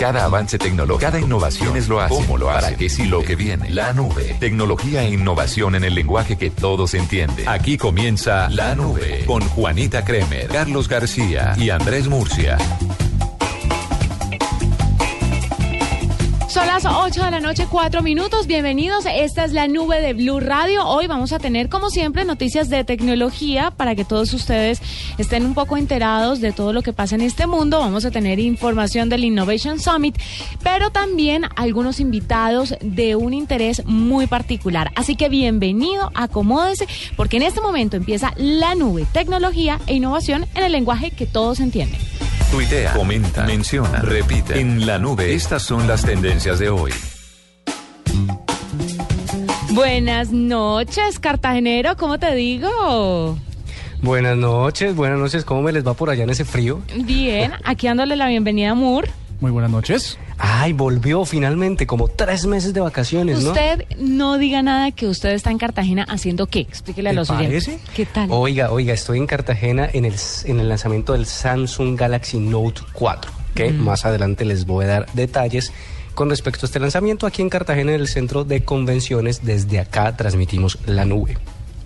Cada avance tecnológico, cada innovación es lo hace. ¿Cómo lo hace? ¿Para qué si lo que viene? La nube. Tecnología e innovación en el lenguaje que todos entienden. Aquí comienza La Nube con Juanita Kremer, Carlos García y Andrés Murcia. Son las 8 de la noche, 4 minutos. Bienvenidos. Esta es la nube de Blue Radio. Hoy vamos a tener, como siempre, noticias de tecnología para que todos ustedes estén un poco enterados de todo lo que pasa en este mundo. Vamos a tener información del Innovation Summit, pero también algunos invitados de un interés muy particular. Así que bienvenido, acomódese, porque en este momento empieza la nube, tecnología e innovación en el lenguaje que todos entienden. Tuitea, comenta, menciona, repite. En la nube, estas son las tendencias de hoy. Buenas noches, cartagenero, ¿cómo te digo? Buenas noches, buenas noches. ¿Cómo me les va por allá en ese frío? Bien, aquí dándole la bienvenida a Moore. Muy buenas noches. Ay, volvió finalmente, como tres meses de vacaciones, ¿no? Usted no diga nada que usted está en Cartagena haciendo qué. Explíquele a ¿Te los oyentes. ¿Qué tal? Oiga, oiga, estoy en Cartagena en el, en el lanzamiento del Samsung Galaxy Note 4, que más adelante les voy a dar detalles. Con respecto a este lanzamiento, aquí en Cartagena, en el centro de convenciones, desde acá transmitimos la nube.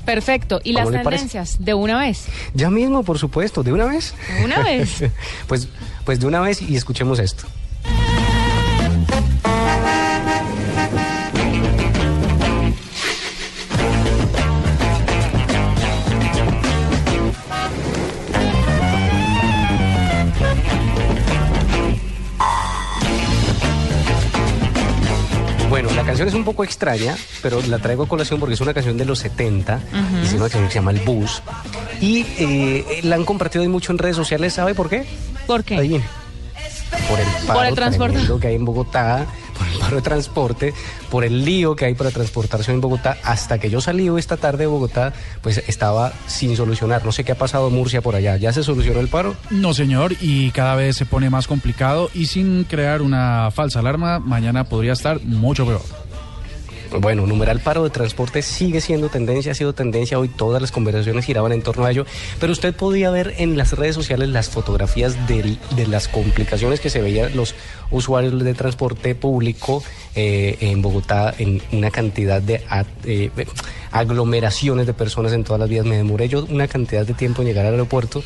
Perfecto. ¿Y las tendencias? ¿De una vez? Ya mismo, por supuesto, ¿de una vez? ¿De una vez? pues, pues de una vez y escuchemos esto. Canción es un poco extraña, pero la traigo a colación porque es una canción de los 70 y es una canción que se llama El Bus. Y eh, la han compartido mucho en redes sociales, ¿sabe por qué? ¿Por qué? Adivine. Por el paro Por el transporte. que hay en Bogotá, por el paro de transporte, por el lío que hay para transportarse en Bogotá. Hasta que yo salí esta tarde de Bogotá, pues estaba sin solucionar. No sé qué ha pasado Murcia por allá. ¿Ya se solucionó el paro? No, señor, y cada vez se pone más complicado y sin crear una falsa alarma, mañana podría estar mucho peor. Bueno, numeral paro de transporte sigue siendo tendencia, ha sido tendencia hoy, todas las conversaciones giraban en torno a ello, pero usted podía ver en las redes sociales las fotografías de, las complicaciones que se veían los usuarios de transporte público eh, en Bogotá en una cantidad de eh, aglomeraciones de personas en todas las vías. Me demoré yo una cantidad de tiempo en llegar al aeropuerto.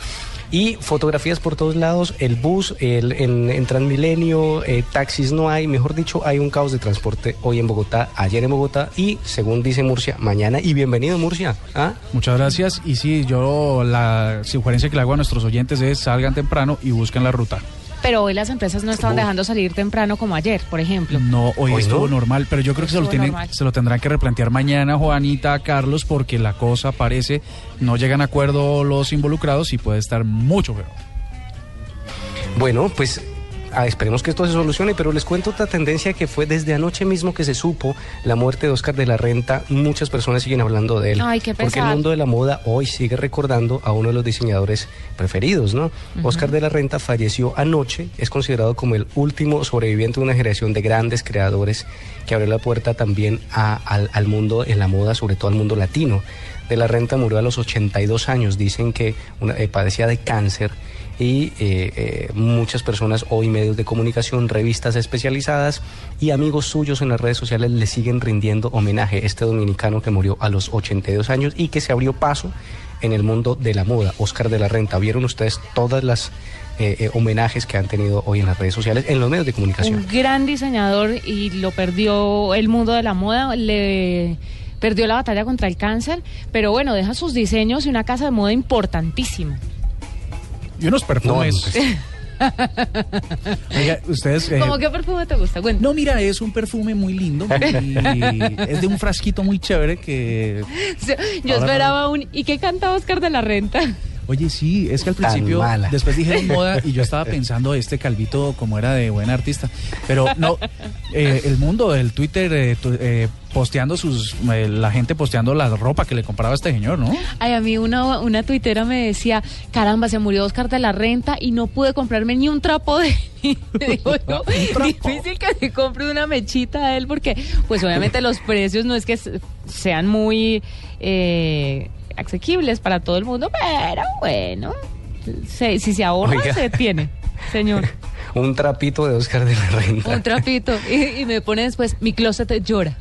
Y fotografías por todos lados, el bus, el, en, en Transmilenio, eh, taxis no hay, mejor dicho, hay un caos de transporte hoy en Bogotá, ayer en Bogotá y, según dice Murcia, mañana. Y bienvenido Murcia. ¿Ah? Muchas gracias y sí, yo la sugerencia que le hago a nuestros oyentes es salgan temprano y busquen la ruta. Pero hoy las empresas no estaban dejando salir temprano como ayer, por ejemplo. No, hoy, Hoy estuvo no. normal, pero yo creo que se lo, tienen, se lo tendrán que replantear mañana, Juanita, Carlos, porque la cosa parece, no llegan a acuerdo los involucrados y puede estar mucho peor. Bueno, pues ah, esperemos que esto se solucione, pero les cuento otra tendencia que fue desde anoche mismo que se supo la muerte de Oscar de la Renta. Muchas personas siguen hablando de él. Ay, qué Porque el mundo de la moda hoy sigue recordando a uno de los diseñadores preferidos, ¿no? Oscar de la Renta falleció anoche, es considerado como el último sobreviviente de una generación de grandes creadores que abrió la puerta también a- al, al mundo en la moda, sobre todo al mundo latino. De la Renta murió a los 82 años, dicen que una- eh, padecía de cáncer y eh, eh, muchas personas hoy medios de comunicación, revistas especializadas y amigos suyos en las redes sociales le siguen rindiendo homenaje a este dominicano que murió a los 82 años y que se abrió paso en el mundo de la moda, Oscar de la Renta. ¿Vieron ustedes todas las eh, eh, homenajes que han tenido hoy en las redes sociales, en los medios de comunicación? Un gran diseñador y lo perdió el mundo de la moda. Le perdió la batalla contra el cáncer, pero bueno, deja sus diseños y una casa de moda importantísima. Y unos perfumes. No, Oiga, ustedes... eh, ¿Cómo qué perfume te gusta? Bueno, No, mira, es un perfume muy lindo y es de un frasquito muy chévere que... yo esperaba un... ¿Y qué canta Oscar de la Renta? Oye, sí, es que al principio, mala. después dijeron moda y yo estaba pensando, este calvito como era de buen artista. Pero no, eh, el mundo del Twitter eh, tu- eh, posteando sus, eh, la gente posteando la ropa que le compraba a este señor, ¿no? Ay, a mí una, una tuitera me decía, caramba, se murió Oscar de la Renta y no pude comprarme ni un trapo de... Digo yo, difícil que se compre una mechita a él porque, pues obviamente los precios no es que se- sean muy eh, asequibles para todo el mundo, pero bueno, se- si se ahorra, Oiga. se tiene, señor. Un trapito de Oscar de la Renta. Un trapito. Y, y me pone después, mi closet llora.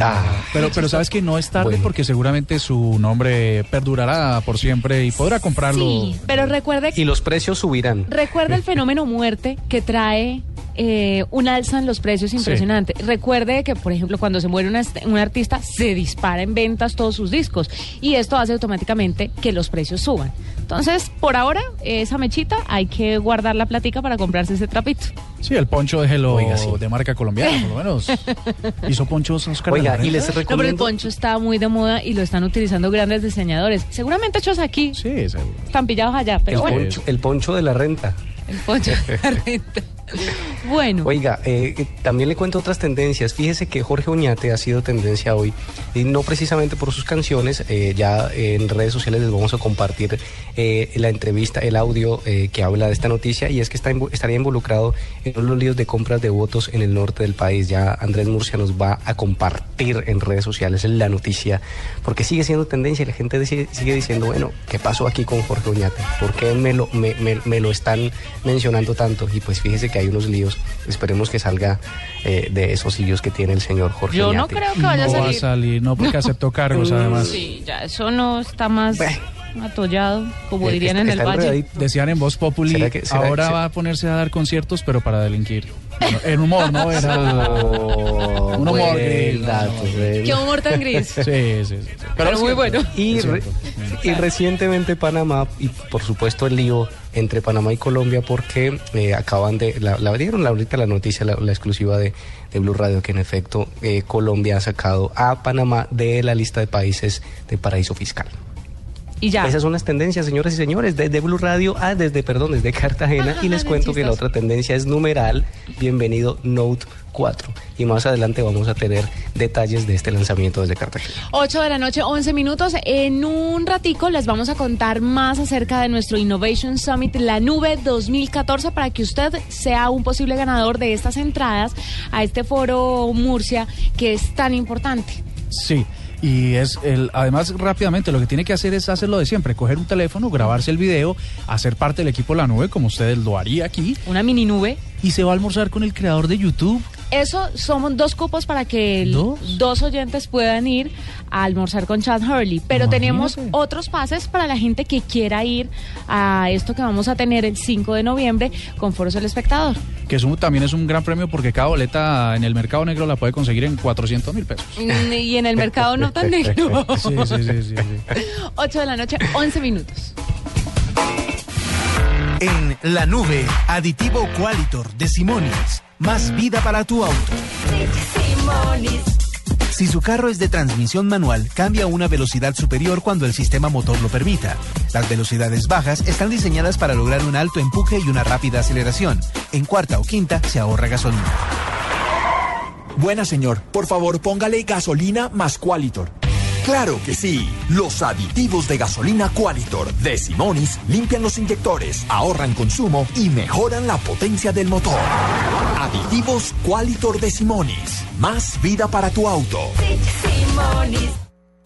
Ah, Pero, pero sabes que no es tarde Bueno. porque seguramente su nombre perdurará por siempre y podrá comprarlo. Sí, pero recuerde y los precios subirán. Recuerda el fenómeno muerte que trae eh, un alza en los precios impresionante. Recuerde que, por ejemplo, cuando se muere una un artista, se dispara en ventas todos sus discos y esto hace automáticamente que los precios suban. Entonces, por ahora, esa mechita hay que guardar la platica para comprarse ese trapito. Sí, el poncho de Hello Oiga, sí. de marca colombiana, por lo menos. Hizo ponchos Oscar Oiga, y les No, pero el recomiendo... poncho está muy de moda y lo están utilizando grandes diseñadores. Seguramente hechos aquí, Sí, seguro. están pillados allá, pero el, bueno, poncho, el poncho de la renta. el poncho de la renta. Bueno. Oiga, eh, eh, también le cuento otras tendencias. Fíjese que Jorge Oñate ha sido tendencia hoy, y no precisamente por sus canciones, eh, ya en redes sociales les vamos a compartir eh, la entrevista, el audio eh, que habla de esta noticia, y es que está estaría involucrado en los líos de compras de votos en el norte del país. Ya Andrés Murcia nos va a compartir en redes sociales la noticia, porque sigue siendo tendencia y la gente dice- sigue diciendo, bueno, ¿qué pasó aquí con Jorge Oñate? ¿Por qué me lo, me, me- me lo están mencionando tanto? Y pues fíjese que hay unos líos, esperemos que salga eh, de esos líos que tiene el señor Jorge Yo no creo que vaya a No va a salir. salir, no porque aceptó cargos además. Sí, ya eso no está más Bueno. atollado, como Eh, dirían está- en el valle. enredadito. Decían en Voz Populi, ¿Será que- será- ahora va a ponerse a dar conciertos, pero para delinquir. Bueno, en humor, ¿no? Era Oh, un humor gris, no, dato, no. buen- Qué humor tan gris. Sí, sí, sí. sí. Pero muy cierto, bueno. Re- y recientemente Panamá, y por supuesto el lío entre Panamá y Colombia, porque eh, acaban de, la, la dieron ahorita la noticia, la, la exclusiva de, de Blue Radio, que en efecto eh, Colombia ha sacado a Panamá de la lista de países de paraíso fiscal. Y ya. Esas son las tendencias, señores y señores, desde Blue Radio, ah, desde, perdón, desde Cartagena, y les cuento que la otra tendencia es numeral, bienvenido Note 4. Y más adelante vamos a tener detalles de este lanzamiento desde Cartagena. 8 de la noche, 11 minutos. En un ratico les vamos a contar más acerca de nuestro Innovation Summit, la nube 2014, para que usted sea un posible ganador de estas entradas a este foro Murcia que es tan importante. Sí. Y es el, además rápidamente lo que tiene que hacer es hacerlo de siempre, coger un teléfono, grabarse el video, hacer parte del equipo La Nube como ustedes lo haría aquí Una mini nube. y se va a almorzar con el creador de YouTube. Eso somos dos cupos para que el- ¿Dos? dos oyentes puedan ir a almorzar con Chad Hurley. Pero Imagínate. tenemos otros pases para la gente que quiera ir a esto que vamos a tener el 5 de noviembre con Foros El Espectador. Que es un- también es un gran premio porque cada boleta en el mercado negro la puede conseguir en 400 mil pesos. Mm, Y en el mercado no tan negro. Sí, sí, sí, sí, sí. 8 de la noche, 11 minutos. En la nube, aditivo Qualitor de Simonis. Más vida para tu auto. Si su carro es de transmisión manual, cambia a una velocidad superior cuando el sistema motor lo permita. Las velocidades bajas están diseñadas para lograr un alto empuje y una rápida aceleración. En cuarta o quinta se ahorra gasolina. Buena señor, por favor póngale gasolina más Qualitor. Claro que sí. Los aditivos de gasolina Qualitor de Simonis limpian los inyectores, ahorran consumo y mejoran la potencia del motor. Aditivos Qualitor de Simonis. Más vida para tu auto.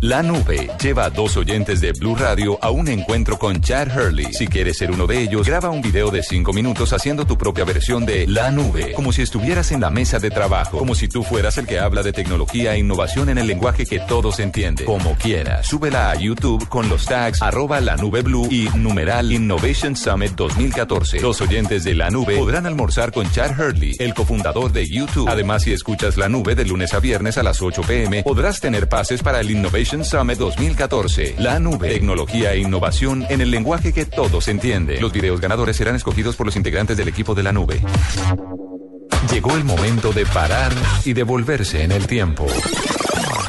La nube lleva a dos oyentes de Blue Radio a un encuentro con Chad Hurley. Si quieres ser uno de ellos, graba un video de cinco minutos haciendo tu propia versión de La nube, como si estuvieras en la mesa de trabajo, como si tú fueras el que habla de tecnología e innovación en el lenguaje que todos entienden. Como quieras, súbela a YouTube con los tags arroba la nube blue y numeral Innovation Summit 2014. Los oyentes de La nube podrán almorzar con Chad Hurley, el cofundador de YouTube. Además, si escuchas La nube de lunes a viernes a las 8 pm, podrás tener pases para el Innovation Summit 2014. La nube, tecnología e innovación en el lenguaje que todos entienden. Los videos ganadores serán escogidos por los integrantes del equipo de la nube. Llegó el momento de parar y devolverse en el tiempo.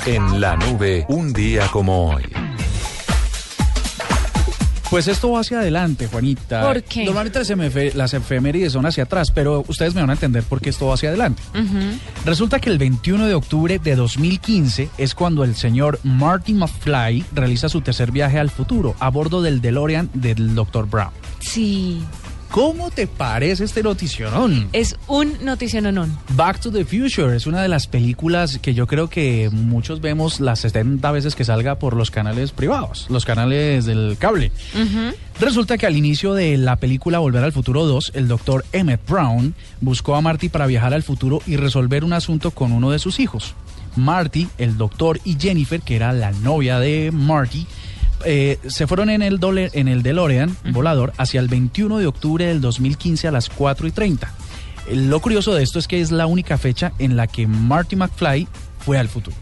En la nube, un día como hoy. Pues esto va hacia adelante, Juanita. ¿Por qué? Normalmente las, efemérides son hacia atrás, pero ustedes me van a entender por qué esto va hacia adelante. Resulta que el 21 de octubre de 2015 es cuando el señor Marty McFly realiza su tercer viaje al futuro a bordo del DeLorean del Dr. Brown. Sí. ¿Cómo te parece este noticionón? Es un noticiononón. Back to the Future es una de las películas que yo creo que muchos vemos las 70 veces que salga por los canales privados, los canales del cable. Resulta que al inicio de la película Volver al Futuro 2, el doctor Emmett Brown buscó a Marty para viajar al futuro y resolver un asunto con uno de sus hijos. Marty, el doctor y Jennifer, que era la novia de Marty, eh, se fueron en el, dole- en el DeLorean volador hacia el 21 de octubre del 2015 a las 4 y 30. Eh, Lo curioso de esto es que es la única fecha en la que Marty McFly fue al futuro.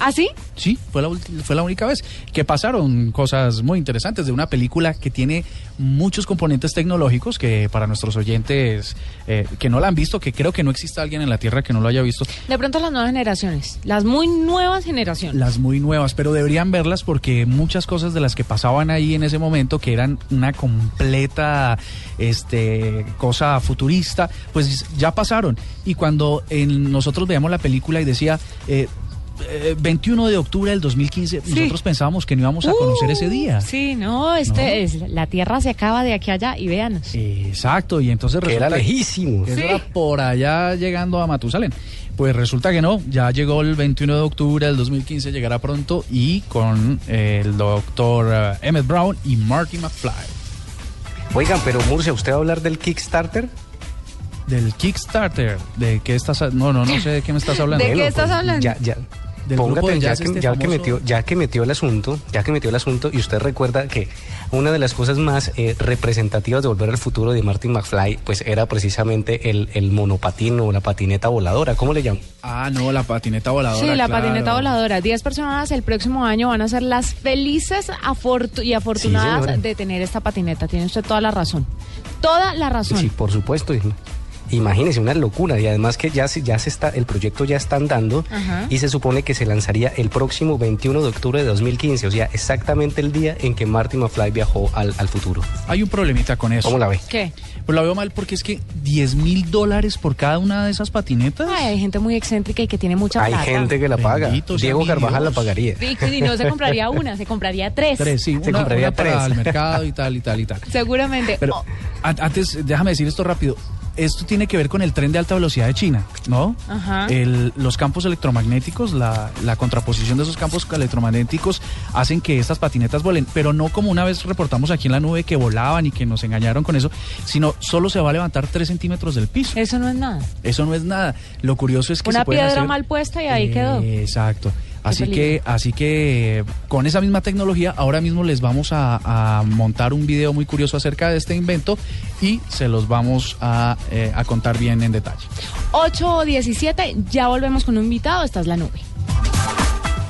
¿Ah, sí? Sí, fue la, fue la única vez que pasaron cosas muy interesantes de una película que tiene muchos componentes tecnológicos que para nuestros oyentes eh, que no la han visto, que creo que no existe alguien en la Tierra que no lo haya visto, De pronto las nuevas generaciones, las muy nuevas generaciones. las muy nuevas, pero deberían verlas porque muchas cosas de las que pasaban ahí en ese momento, que eran una completa este, cosa futurista, pues ya pasaron. Y cuando en- nosotros veíamos la película y decía... eh, eh, 21 de octubre del 2015, nosotros pensábamos que no íbamos a conocer ese día. Sí, no, este ¿No? es la Tierra se acaba de aquí a allá y véanos. Exacto, y entonces Que era resulta lejísimo. que Sí. era por allá llegando a Matusalén. Pues resulta que no, ya llegó el 21 de octubre del 2015, llegará pronto y con el doctor eh, Emmett Brown y Marty McFly. Oigan, pero Murcia, ¿usted va a hablar del Kickstarter? Del Kickstarter, ¿de qué estás? No, no, no sé de qué me estás hablando. ¿De qué estás hablando? Ya, ya. Del grupo Póngate, de ya, jazz que, este ya que metió, ya que metió el asunto, ya que metió el asunto, y usted recuerda que una de las cosas más eh, representativas de Volver al Futuro de Martin McFly, pues era precisamente el, el monopatín o la patineta voladora, ¿cómo le llaman? Ah, no, la patineta voladora. Sí, la claro. patineta voladora. Diez personas el próximo año van a ser las felices afortu- y afortunadas de tener esta patineta. Tiene usted toda la razón. Toda la razón. Sí, por supuesto. Imagínese, una locura. Y además que ya se, ya se está, el proyecto ya está andando Ajá. y se supone que se lanzaría el próximo 21 de octubre de 2015, o sea, exactamente el día en que Martin McFly viajó al, al futuro. Hay un problemita con eso. ¿Cómo la ve? ¿Qué? Pues la veo mal porque es que 10 mil dólares por cada una de esas patinetas. Ay, hay gente muy excéntrica y que tiene mucha Hay plata. gente que la paga. Bendito Diego Carvajal la pagaría. Sí, y no se compraría una, se compraría tres. Tres, sí, Se una, compraría una para tres. el mercado y tal y tal y tal. Seguramente. Pero Oh, an- antes, déjame decir esto rápido. Esto tiene que ver con el tren de alta velocidad de China, ¿no? Ajá. El- los campos electromagnéticos, la, la contraposición de esos campos electromagnéticos hacen que estas patinetas vuelen, pero no como una vez reportamos aquí en la nube que volaban y que nos engañaron con eso, sino solo se va a levantar 3 centímetros del piso. eso no es nada. Eso no es nada. Lo curioso es que Una se piedra hacer- mal puesta y ahí quedó. Exacto. Así que, así que con esa misma tecnología, ahora mismo les vamos a, a montar un video muy curioso acerca de este invento y se los vamos a, eh, a contar bien en detalle. 8 o 17, ya volvemos con un invitado. Esta es la nube.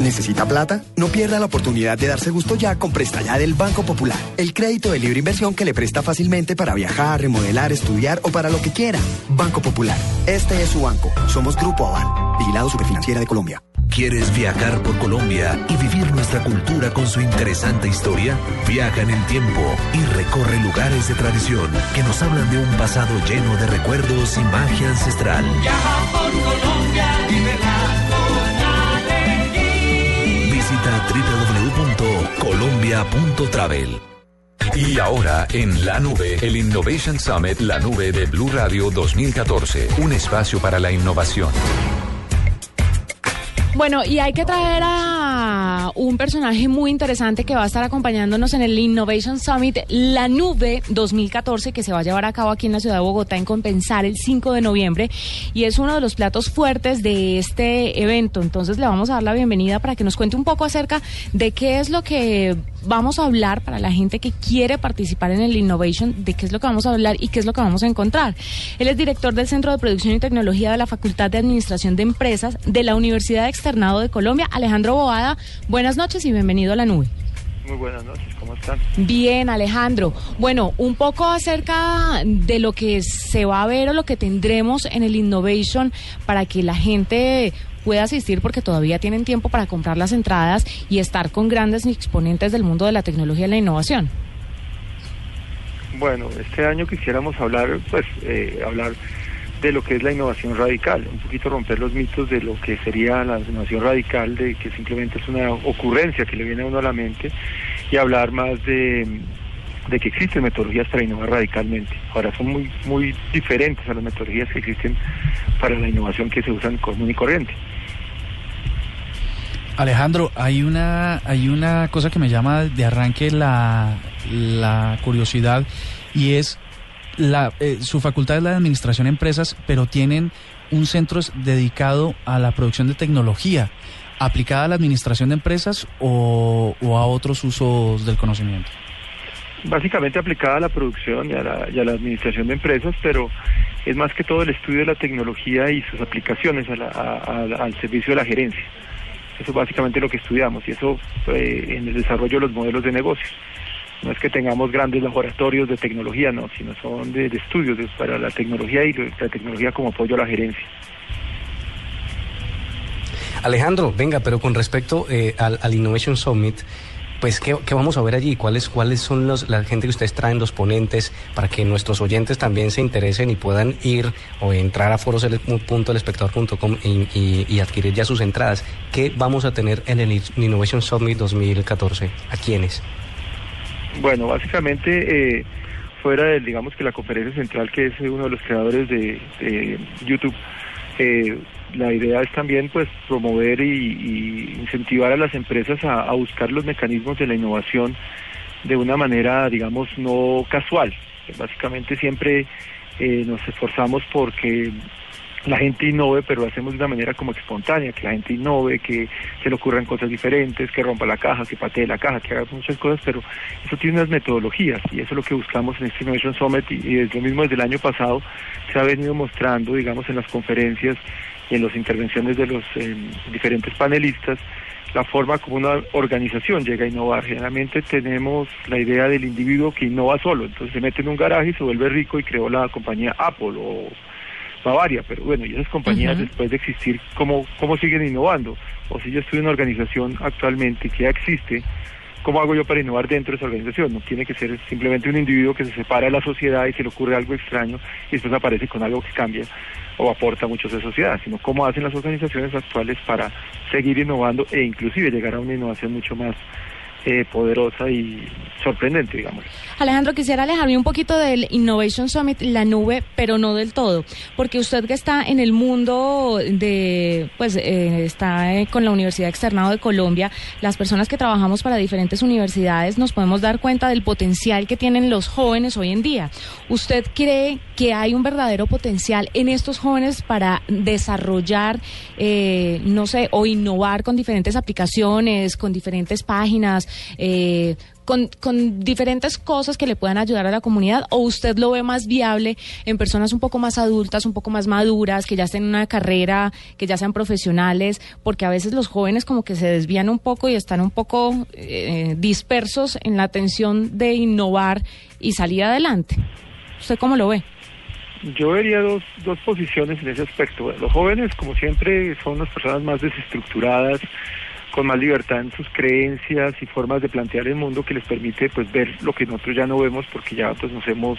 ¿Necesita plata? No pierda la oportunidad de darse gusto ya con Presta Ya del Banco Popular. El crédito de libre inversión que le presta fácilmente para viajar, remodelar, estudiar o para lo que quiera. Banco Popular. Este es su banco. Somos Grupo Aval. Vigilado Superfinanciera de Colombia. ¿Quieres viajar por Colombia y vivir nuestra cultura con su interesante historia? Viaja en el tiempo y recorre lugares de tradición que nos hablan de un pasado lleno de recuerdos y magia ancestral. Viaja por Colombia, Www.colombia.travel. Y ahora en la nube, el Innovation Summit, la nube de Blue Radio 2014, un espacio para la innovación. Bueno, y hay que traer a un personaje muy interesante que va a estar acompañándonos en el Innovation Summit, la nube 2014, que se va a llevar a cabo aquí en la ciudad de Bogotá en Compensar el 5 de noviembre. Y es uno de los platos fuertes de este evento. Entonces le vamos a dar la bienvenida para que nos cuente un poco acerca de qué es lo que vamos a hablar para la gente que quiere participar en el Innovation, de qué es lo que vamos a hablar y qué es lo que vamos a encontrar. Él es director del Centro de Producción y Tecnología de la Facultad de Administración de Empresas de la Universidad Externado de Colombia, Alejandro Boada. Buenas noches y bienvenido a la nube. Muy buenas noches, ¿cómo están? Bien, Alejandro. Bueno, un poco acerca de lo que se va a ver o lo que tendremos en el Innovation para que la gente pueda asistir porque todavía tienen tiempo para comprar las entradas y estar con grandes exponentes del mundo de la tecnología y la innovación. Bueno, este año quisiéramos hablar, pues, eh, hablar de lo que es la innovación radical, un poquito romper los mitos de lo que sería la innovación radical, de que simplemente es una ocurrencia que le viene a uno a la mente, y hablar más de, de que existen metodologías para innovar radicalmente. Ahora son muy, muy diferentes a las metodologías que existen para la innovación que se usan común y corriente. Alejandro, hay una, hay una cosa que me llama de arranque la, la curiosidad y es la, eh, su facultad es la de administración de empresas, pero tienen un centro dedicado a la producción de tecnología, aplicada a la administración de empresas o, o a otros usos del conocimiento. Básicamente aplicada a la producción y a la, y a la administración de empresas, pero es más que todo el estudio de la tecnología y sus aplicaciones a la, al servicio de la gerencia. Eso es básicamente lo que estudiamos y eso eh, en el desarrollo de los modelos de negocios. No es que tengamos grandes laboratorios de tecnología, no, sino son de, estudios para la tecnología y la tecnología como apoyo a la gerencia. Alejandro, venga, pero con respecto eh, al, al Innovation Summit, pues ¿qué, qué vamos a ver allí? ¿Cuáles, cuáles son los, la gente que ustedes traen, los ponentes, para que nuestros oyentes también se interesen y puedan ir o entrar a foros.elespectador.com y, y, adquirir ya sus entradas? ¿Qué vamos a tener en el Innovation Summit 2014? ¿A quiénes? Bueno, básicamente, eh, fuera de, digamos que la conferencia central, que es uno de los creadores de, de YouTube, eh, la idea es también pues promover y, y incentivar a las empresas a, buscar los mecanismos de la innovación de una manera, digamos, no casual. Básicamente siempre eh, nos esforzamos porque la gente innove, pero lo hacemos de una manera como espontánea, que la gente innove, que se le ocurran cosas diferentes, que rompa la caja, que patee la caja, que haga muchas cosas, pero eso tiene unas metodologías y eso es lo que buscamos en este Innovation Summit y es lo mismo desde el año pasado se ha venido mostrando, digamos, en las conferencias y en las intervenciones de los eh, diferentes panelistas, la forma como una organización llega a innovar. Generalmente tenemos la idea del individuo que innova solo, entonces se mete en un garaje y se vuelve rico y creó la compañía Apple o Bavaria, pero bueno, y esas compañías después de existir, ¿cómo, ¿cómo siguen innovando? O si yo estoy en una organización actualmente que ya existe, ¿cómo hago yo para innovar dentro de esa organización? No tiene que ser simplemente un individuo que se separa de la sociedad y se le ocurre algo extraño y después aparece con algo que cambia o aporta mucho a esa sociedad, sino cómo hacen las organizaciones actuales para seguir innovando e inclusive llegar a una innovación mucho más eh, poderosa y sorprendente, digamos. Alejandro, quisiera alejarme un poquito del Innovation Summit, la nube, pero no del todo, porque usted que está en el mundo de, pues, eh, está eh, con la Universidad Externado de Colombia, las personas que trabajamos para diferentes universidades nos podemos dar cuenta del potencial que tienen los jóvenes hoy en día. ¿Usted cree que hay un verdadero potencial en estos jóvenes para desarrollar, eh, no sé, o innovar con diferentes aplicaciones, con diferentes páginas, eh, con, con diferentes cosas que le puedan ayudar a la comunidad o usted lo ve más viable en personas un poco más adultas, un poco más maduras, que ya estén en una carrera, que ya sean profesionales, porque a veces los jóvenes como que se desvían un poco y están un poco eh, dispersos en la atención de innovar y salir adelante. ¿Usted cómo lo ve? yo vería dos, dos posiciones en ese aspecto. Los jóvenes, como siempre, son las personas más desestructuradas, con más libertad en sus creencias y formas de plantear el mundo que les permite pues ver lo que nosotros ya no vemos porque ya pues nos hemos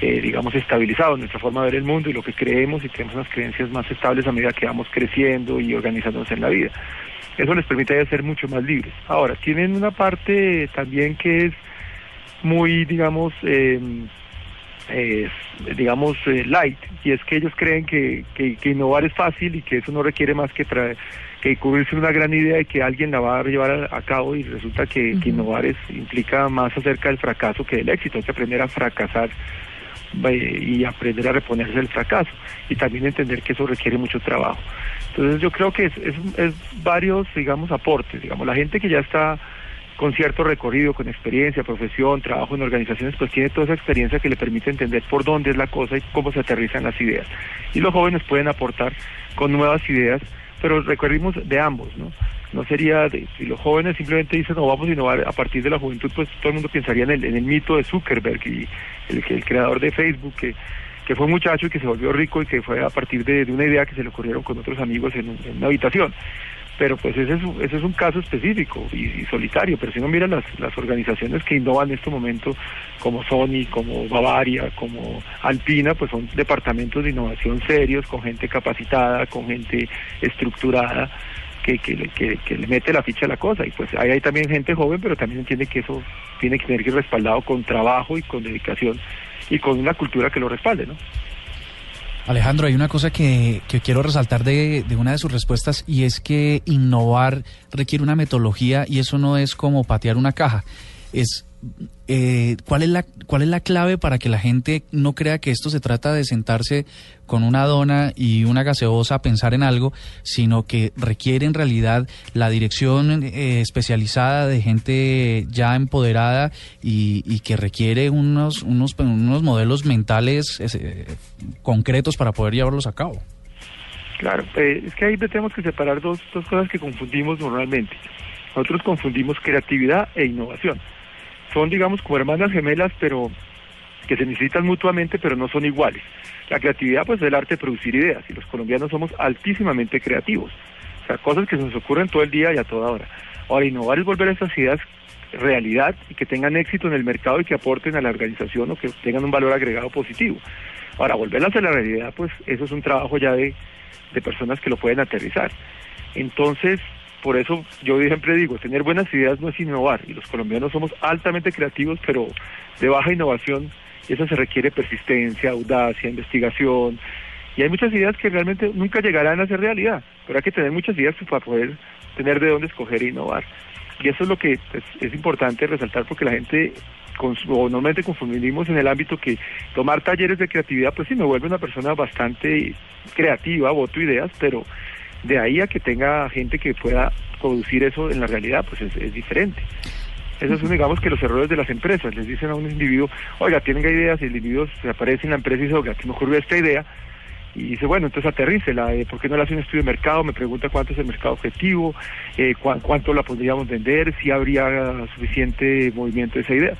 eh, digamos estabilizado nuestra forma de ver el mundo y lo que creemos y tenemos unas creencias más estables a medida que vamos creciendo y organizándonos en la vida. Eso les permite ser mucho más libres. Ahora, tienen una parte también que es muy, digamos, eh, digamos, light, y es que ellos creen que, que, que, innovar es fácil y que eso no requiere más que traer que cubrirse una gran idea y que alguien la va a llevar a, cabo y resulta que, innovar es, implica más acerca del fracaso que del éxito, hay que aprender a fracasar y aprender a reponerse del fracaso y también entender que eso requiere mucho trabajo. Entonces yo creo que es, es, es varios, digamos, aportes, digamos, la gente que ya está con cierto recorrido, con experiencia, profesión, trabajo en organizaciones, pues tiene toda esa experiencia que le permite entender por dónde es la cosa y cómo se aterrizan las ideas. Y los jóvenes pueden aportar con nuevas ideas pero recuerdimos de ambos, ¿no? No sería de, si los jóvenes simplemente dicen no vamos a innovar a partir de la juventud, pues todo el mundo pensaría en el, en el mito de Zuckerberg y el, el creador de Facebook que, que fue un muchacho y que se volvió rico y que fue a partir de, una idea que se le ocurrieron con otros amigos en, en una habitación pero pues ese es, ese es un caso específico y, solitario, pero si uno mira las, las organizaciones que innovan en este momento, como Sony, como Bavaria, como Alpina, pues son departamentos de innovación serios, con gente capacitada, con gente estructurada, que, que, que, que, le mete la ficha a la cosa. Y pues ahí hay también gente joven, pero también entiende que eso tiene que tener que ir respaldado con trabajo y con dedicación y con una cultura que lo respalde, ¿no? Alejandro, hay una cosa que, quiero resaltar de, de, una de sus respuestas y es que innovar requiere una metodología y eso no es como patear una caja. Es eh, ¿cuál, es la, ¿cuál es la clave para que la gente no crea que esto se trata de sentarse con una dona y una gaseosa a pensar en algo, sino que requiere en realidad la dirección eh, especializada de gente ya empoderada y, que requiere unos, unos, unos modelos mentales eh, concretos para poder llevarlos a cabo? Claro, es que ahí tenemos que separar dos, dos cosas que confundimos normalmente. Nosotros confundimos creatividad e innovación son, digamos, como hermanas gemelas, pero que se necesitan mutuamente, pero no son iguales. La creatividad, pues, es el arte de producir ideas, y los colombianos somos altísimamente creativos. O sea, cosas que se nos ocurren todo el día y a toda hora. Ahora, innovar es volver a esas ideas realidad y que tengan éxito en el mercado y que aporten a la organización o que tengan un valor agregado positivo. Ahora, volverlas a la realidad, pues, eso es un trabajo ya de, de personas que lo pueden aterrizar. Entonces, por eso yo siempre digo, tener buenas ideas no es innovar, y los colombianos somos altamente creativos, pero de baja innovación, eso se requiere persistencia, audacia, investigación, y hay muchas ideas que realmente nunca llegarán a ser realidad, pero hay que tener muchas ideas para poder tener de dónde escoger e innovar. Y eso es lo que pues, es importante resaltar porque la gente o normalmente confundimos en el ámbito que tomar talleres de creatividad, pues sí me vuelve una persona bastante creativa, voto ideas, pero de ahí a que tenga gente que pueda producir eso en la realidad, pues es, diferente. Esos son, digamos, que los errores de las empresas. Les dicen a un individuo, oiga, tienen ideas, y el individuo se aparece en la empresa y dice, oiga, que me ocurrió esta idea, y dice, bueno, entonces aterrícela, eh, ¿por qué no le hace un estudio de mercado? Me pregunta cuánto es el mercado objetivo, eh, cuánto la podríamos vender, si habría suficiente movimiento de esa idea.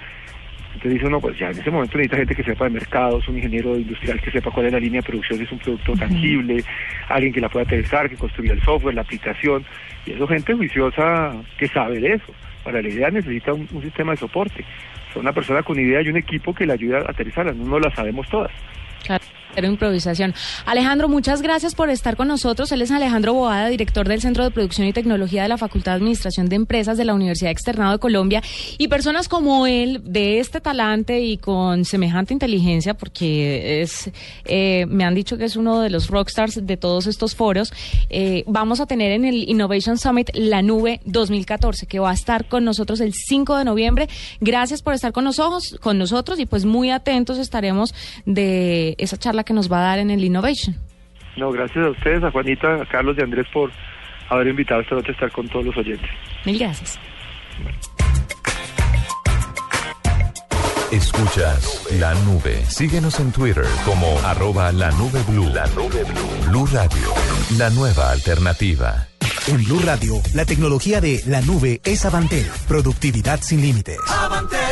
Entonces dice uno, pues ya en ese momento necesita gente que sepa de mercados, un ingeniero industrial que sepa cuál es la línea de producción, es un producto tangible, alguien que la pueda aterrizar, que construya el software, la aplicación, y eso gente juiciosa que sabe de eso. Para la idea necesita un, sistema de soporte. O una persona con idea y un equipo que le ayude a aterrizarla, no, no las sabemos todas. Claro. Improvisación. Alejandro, muchas gracias por estar con nosotros. Él es Alejandro Boada, director del Centro de Producción y Tecnología de la Facultad de Administración de Empresas de la Universidad Externado de Colombia. Y personas como él, de este talante y con semejante inteligencia, porque es, eh, me han dicho que es uno de los rockstars de todos estos foros, eh, vamos a tener en el Innovation Summit la nube 2014, que va a estar con nosotros el 5 de noviembre. Gracias por estar con nosotros, con nosotros y pues muy atentos estaremos de esa charla que nos va a dar en el Innovation. No, gracias a ustedes, a Juanita, a Carlos y a Andrés por haber invitado esta noche a estar con todos los oyentes. Mil gracias. Escuchas la nube. Síguenos en Twitter como arroba la nube blue. La nube blue. Blue Radio, la nueva alternativa. En Blue Radio, la tecnología de la nube es Avantel. Productividad sin límites. Avantel.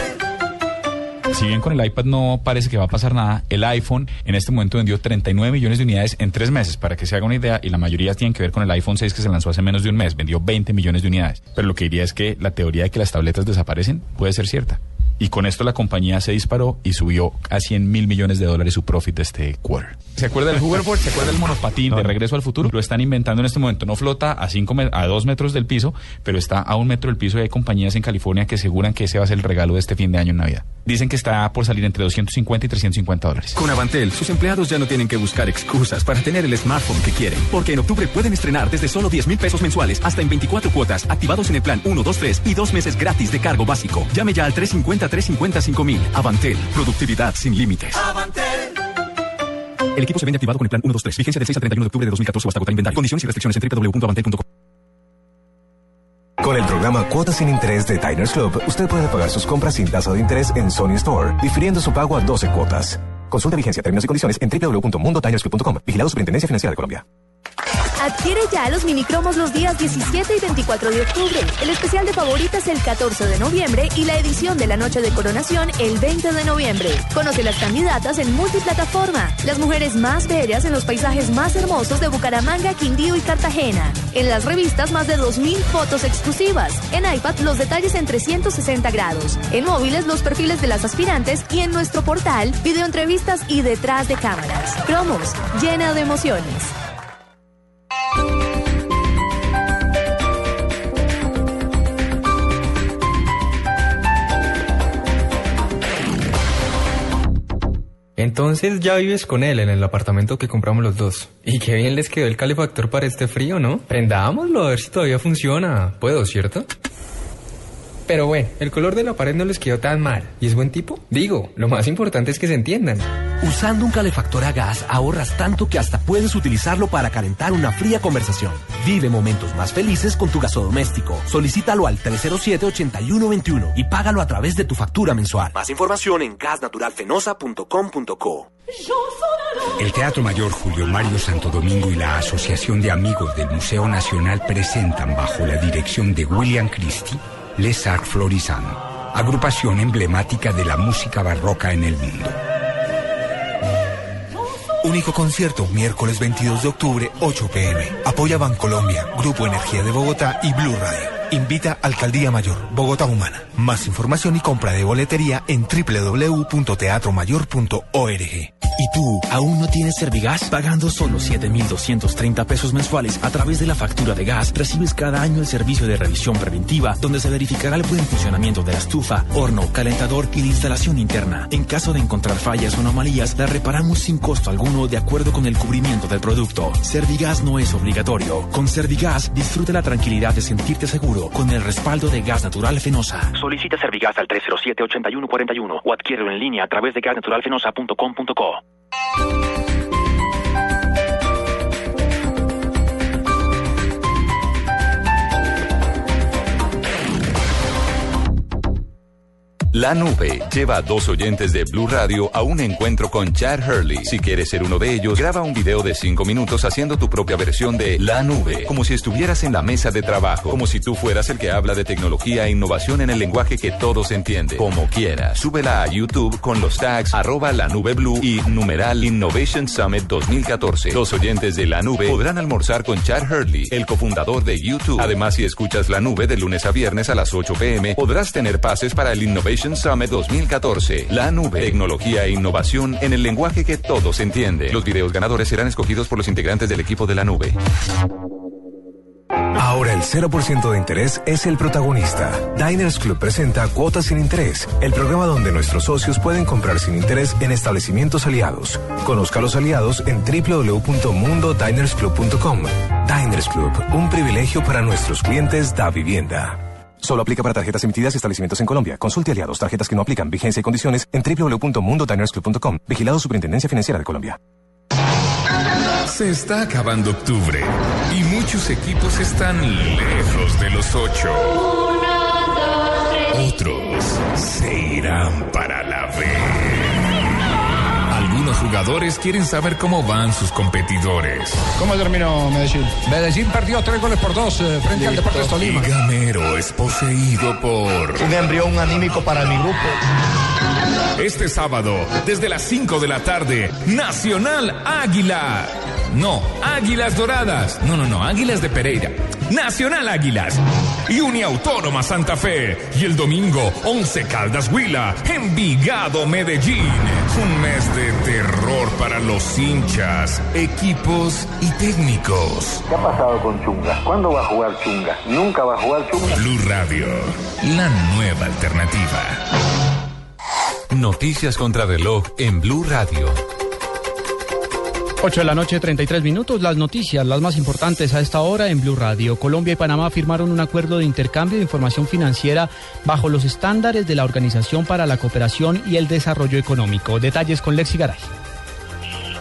Si bien con el iPad no parece que va a pasar nada, el iPhone en este momento vendió 39 millones de unidades en tres meses, para que se haga una idea, y la mayoría tienen que ver con el iPhone 6 que se lanzó hace menos de un mes, vendió 20 millones de unidades. Pero lo que diría es que la teoría de que las tabletas desaparecen puede ser cierta. Y con esto la compañía se disparó y subió a 100 mil millones de dólares su profit de este quarter. ¿Se acuerda del hoverboard? ¿Se acuerda del monopatín de regreso al futuro? Lo están inventando en este momento. No flota a, cinco a dos metros del piso, pero está a un metro del piso y hay compañías en California que aseguran que ese va a ser el regalo de este fin de año en Navidad. Dicen que está por salir entre 250 y 350 dólares. Con Avantel, sus empleados ya no tienen que buscar excusas para tener el smartphone que quieren. Porque en octubre pueden estrenar desde solo 10 mil pesos mensuales hasta en 24 cuotas, activados en el plan 1, 2, 3 y dos meses gratis de cargo básico. Llame ya al 350-350-5000. Avantel, productividad sin límites. El equipo se vende activado con el plan 123. Vigencia del 6 al 31 de octubre de 2014 o hasta agotar inventario. Condiciones y restricciones en www.avantel.com. Con el programa Cuotas sin Interés de Diners Club, usted puede pagar sus compras sin tasa de interés en Sony Store, difiriendo su pago a 12 cuotas. Consulta vigencia, términos y condiciones en www.mundotinersclub.com. Vigilado Superintendencia Financiera de Colombia. Adquiere ya los minicromos los días 17 y 24 de octubre, el especial de favoritas el 14 de noviembre y la edición de la noche de coronación el 20 de noviembre. Conoce las candidatas en multiplataforma, las mujeres más bellas en los paisajes más hermosos de Bucaramanga, Quindío y Cartagena. En las revistas más de 2.000 fotos exclusivas. En iPad los detalles en 360 grados. En móviles los perfiles de las aspirantes y en nuestro portal videoentrevistas y detrás de cámaras. Cromos, llena de emociones. Entonces ya vives con él en el apartamento que compramos los dos. Y qué bien les quedó el calefactor para este frío, ¿no? Prendámoslo a ver si todavía funciona. Puedo, ¿cierto? Pero bueno, el color de la pared no les quedó tan mal. ¿Y es buen tipo? Digo, lo más importante es que se entiendan. Usando un calefactor a gas ahorras tanto que hasta puedes utilizarlo para calentar una fría conversación. Vive momentos más felices con tu gasodoméstico. Solicítalo al 307-8121 y págalo a través de tu factura mensual. Más información en gasnaturalfenosa.com.co. El Teatro Mayor Julio Mario Santo Domingo y la Asociación de Amigos del Museo Nacional presentan bajo la dirección de William Christie Les Arts Florissant, agrupación emblemática de la música barroca en el mundo. Único concierto, miércoles 22 de octubre, 8 pm. Apoya Bancolombia, Grupo Energía de Bogotá y Blue Radio. Invita Alcaldía Mayor, Bogotá Humana. Más información y compra de boletería en www.teatromayor.org. ¿Y tú, aún no tienes Servigas? Pagando solo 7,230 pesos mensuales a través de la factura de gas, recibes cada año el servicio de revisión preventiva, donde se verificará el buen funcionamiento de la estufa, horno, calentador y la instalación interna. En caso de encontrar fallas o anomalías, la reparamos sin costo alguno de acuerdo con el cubrimiento del producto. Servigas no es obligatorio. Con Servigas, disfruta la tranquilidad de sentirte seguro con el respaldo de Gas Natural Fenosa. Solicita Servigas al 307-8141 o adquiérelo en línea a través de gasnaturalfenosa.com.co. La nube lleva a dos oyentes de Blue Radio a un encuentro con Chad Hurley. Si quieres ser uno de ellos, graba un video de cinco minutos haciendo tu propia versión de La nube, como si estuvieras en la mesa de trabajo, como si tú fueras el que habla de tecnología e innovación en el lenguaje que todos entienden, como quieras. Súbela a YouTube con los tags arroba la nube blue y numeral Innovation Summit 2014. Los oyentes de La nube podrán almorzar con Chad Hurley, el cofundador de YouTube. Además, si escuchas La nube de lunes a viernes a las 8 pm, podrás tener pases para el Innovation Summit 2014. La nube, tecnología e innovación en el lenguaje que todos entienden. Los videos ganadores serán escogidos por los integrantes del equipo de la nube. Ahora el 0% de interés es el protagonista. Diners Club presenta Cuotas sin Interés, el programa donde nuestros socios pueden comprar sin interés en establecimientos aliados. Conozca a los aliados en www.mundodinersclub.com. Diners Club, un privilegio para nuestros clientes da vivienda. Solo aplica para tarjetas emitidas y establecimientos en Colombia. Consulte aliados, tarjetas que no aplican, vigencia y condiciones en www.mundodinersclub.com. Vigilado Superintendencia Financiera de Colombia. Se está acabando octubre y muchos equipos están lejos de los ocho. Otros se irán para la B. algunos jugadores quieren saber cómo van sus competidores. ¿Cómo terminó Medellín? Medellín perdió tres goles por dos eh, frente al Deportes Tolima. Y Gamero es poseído por... Un embrión anímico para mi grupo. Este sábado, desde las 5 de la tarde, Nacional Águila. No, Águilas Doradas. No, no, no, Águilas de Pereira. Nacional Águilas. Y Uniautónoma Santa Fe. Y el domingo, 11 Caldas Huila. Envigado Medellín. Un mes de terror para los hinchas, equipos y técnicos. ¿Qué ha pasado con Chunga? ¿Cuándo va a jugar Chunga? ¿Nunca va a jugar Chunga? Blue Radio, la nueva alternativa. Noticias contra reloj en Blue Radio. 8 de la noche, 33 minutos. Las noticias, las más importantes a esta hora en Blue Radio. Colombia y Panamá firmaron un acuerdo de intercambio de información financiera bajo los estándares de la Organización para la Cooperación y el Desarrollo Económico. Detalles con Lexi Garay.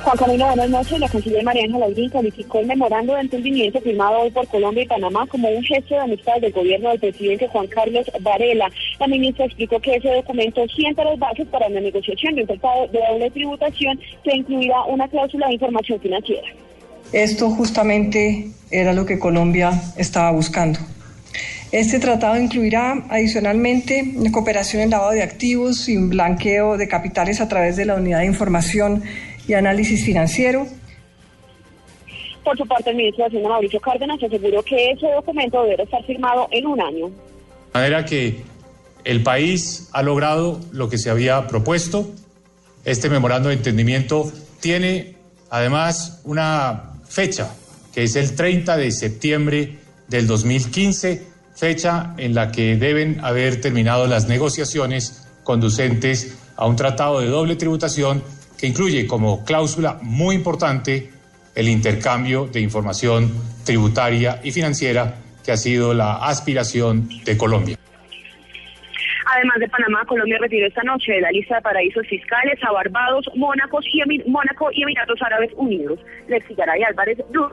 Juan Camilo, buenas noches. La canciller María Ángela calificó el memorando de entendimiento firmado hoy por Colombia y Panamá como un gesto de amistad del gobierno del presidente Juan Carlos Varela. La ministra explicó que ese documento sienta las bases para una negociación de un tratado de doble tributación que incluirá una cláusula de información financiera. Esto justamente era lo que Colombia estaba buscando. Este tratado incluirá adicionalmente cooperación en lavado de activos y blanqueo de capitales a través de la unidad de información y análisis financiero. Por su parte, el ministro de Hacienda, Mauricio Cárdenas, aseguró que ese documento deberá estar firmado en un año. De manera que el país ha logrado lo que se había propuesto. Este memorando de entendimiento tiene además una fecha, que es el 30 de septiembre del 2015, fecha en la que deben haber terminado las negociaciones conducentes a un tratado de doble tributación que incluye como cláusula muy importante el intercambio de información tributaria y financiera que ha sido la aspiración de Colombia. Además de Panamá, Colombia retiró esta noche de la lista de paraísos fiscales a Barbados, Mónaco y, Emir Mónaco y Emiratos Árabes Unidos. Lexi Garay Álvarez, Blue.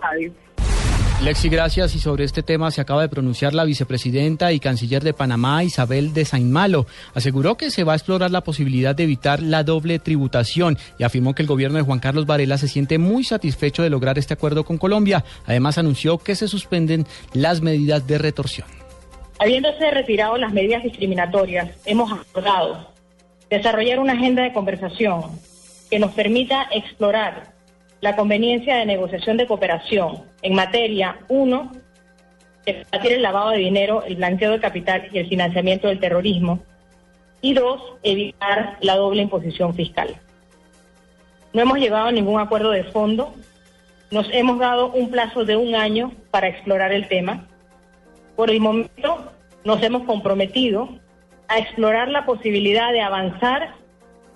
Lexi, gracias. Y sobre este tema se acaba de pronunciar la vicepresidenta y canciller de Panamá, Isabel de Saint-Malo. Aseguró que se va a explorar la posibilidad de evitar la doble tributación y afirmó que el gobierno de Juan Carlos Varela se siente muy satisfecho de lograr este acuerdo con Colombia. Además, anunció que se suspenden las medidas de retorsión. Habiéndose retirado las medidas discriminatorias, hemos acordado desarrollar una agenda de conversación que nos permita explorar la conveniencia de negociación de cooperación en materia, uno, de el lavado de dinero, el blanqueo de capital y el financiamiento del terrorismo, y dos, evitar la doble imposición fiscal. No hemos llegado a ningún acuerdo de fondo, nos hemos dado un plazo de un año para explorar el tema. Por el momento nos hemos comprometido a explorar la posibilidad de avanzar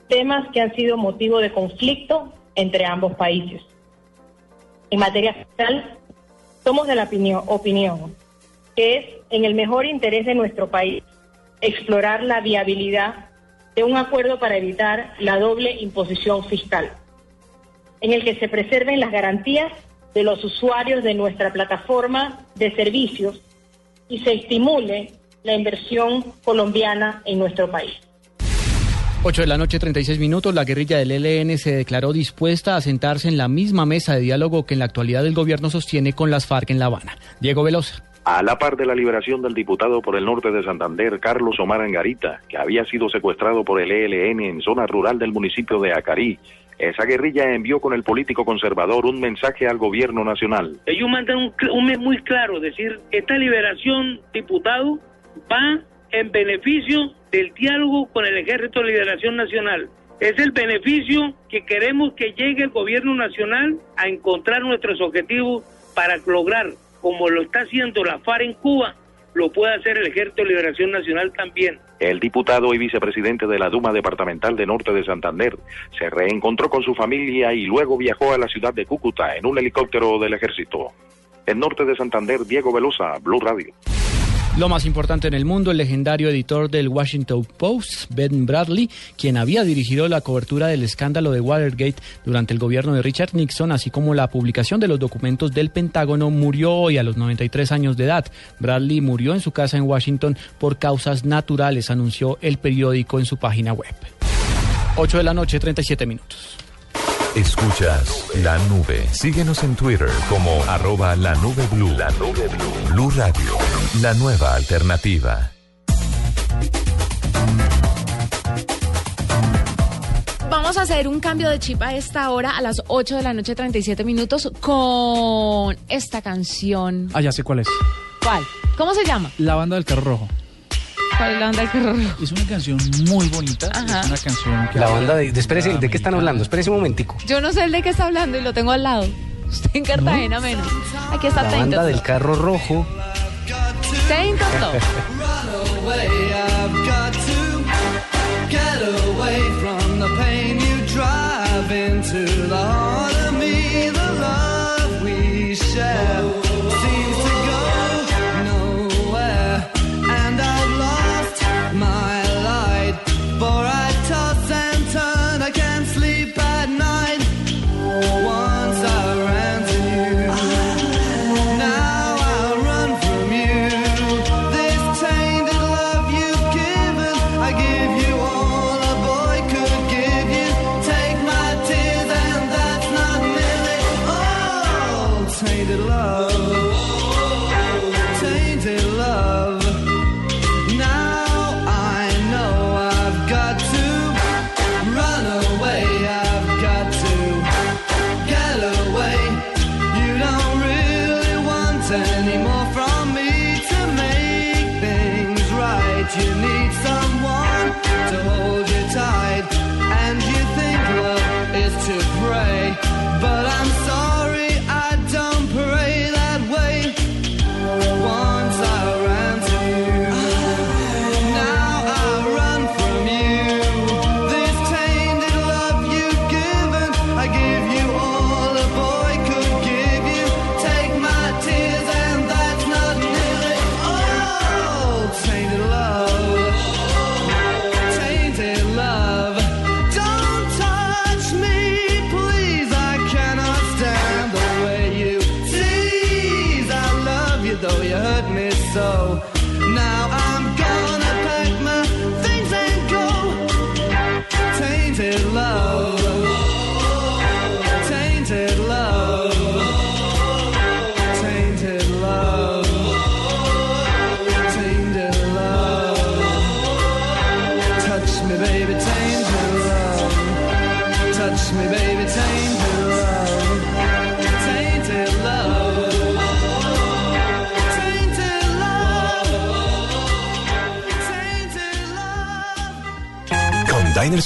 temas que han sido motivo de conflicto entre ambos países. En materia fiscal, somos de la opinión, opinión que es en el mejor interés de nuestro país explorar la viabilidad de un acuerdo para evitar la doble imposición fiscal, en el que se preserven las garantías de los usuarios de nuestra plataforma de servicios y se estimule la inversión colombiana en nuestro país. 8 de la noche, 36 minutos. La guerrilla del ELN se declaró dispuesta a sentarse en la misma mesa de diálogo que en la actualidad el gobierno sostiene con las FARC en La Habana. Diego Velosa. A la par de la liberación del diputado por el norte de Santander, Carlos Omar Angarita, que había sido secuestrado por el ELN en zona rural del municipio de Acarí, esa guerrilla envió con el político conservador un mensaje al gobierno nacional. Ellos mandan un, un mes muy claro, decir, esta liberación, diputado, va en beneficio del diálogo con el Ejército de Liberación Nacional. Es el beneficio que queremos que llegue el gobierno nacional a encontrar nuestros objetivos para lograr, como lo está haciendo la FARC en Cuba, lo puede hacer el Ejército de Liberación Nacional también. El diputado y vicepresidente de la Duma Departamental de Norte de Santander se reencontró con su familia y luego viajó a la ciudad de Cúcuta en un helicóptero del ejército. En Norte de Santander, Diego Velosa, Blue Radio. Lo más importante en el mundo, el legendario editor del Washington Post, Ben Bradley, quien había dirigido la cobertura del escándalo de Watergate durante el gobierno de Richard Nixon, así como la publicación de los documentos del Pentágono, murió hoy a los 93 años de edad. Bradley murió en su casa en Washington por causas naturales, anunció el periódico en su página web. 8 de la noche, 37 minutos. Escuchas la nube. Síguenos en Twitter como arroba la nube blue. La nube blue. Blue Radio, la nueva alternativa. Vamos a hacer un cambio de chip a esta hora, a las 8 de la noche, 37 minutos, con esta canción. Ah, ya sé cuál es. ¿Cuál? ¿Cómo se llama? La banda del carro rojo. ¿Cuál es la banda del carro rojo? Es una canción muy bonita. Ajá. Es una canción que La banda de, de- espérese, ¿de qué están hablando? Espérese un momentico. Yo no sé el de qué está hablando y lo tengo al lado. Estoy en Cartagena menos. Aquí está La banda del carro rojo. Tainted Love.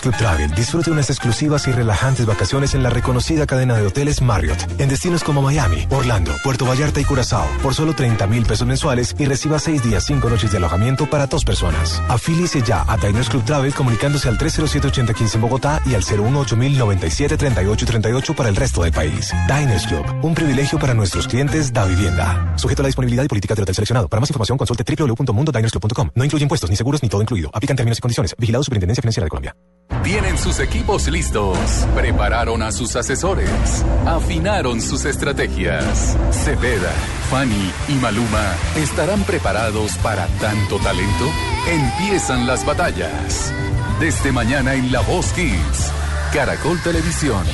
Club Travel disfrute unas exclusivas y relajantes vacaciones en la reconocida cadena de hoteles Marriott en destinos como Miami, Orlando, Puerto Vallarta y Curazao por solo 30 mil pesos mensuales y reciba 6 días 5 noches de alojamiento para dos personas. Afíliese ya a Diners Club Travel comunicándose al 307-8015 en Bogotá y al 018-097-3838 para el resto del país. Diners Club, un privilegio para nuestros clientes da vivienda. Sujeto a la disponibilidad y política del hotel seleccionado. Para más información consulte www.mundodinersclub.com. No incluye impuestos ni seguros ni todo incluido. Aplican términos y condiciones. Vigilado Superintendencia Financiera de Colombia. Tienen sus equipos listos, prepararon a sus asesores, afinaron sus estrategias. Cepeda, Fanny y Maluma estarán preparados para tanto talento. Empiezan las batallas. Desde mañana en La Voz Kids, Caracol Televisión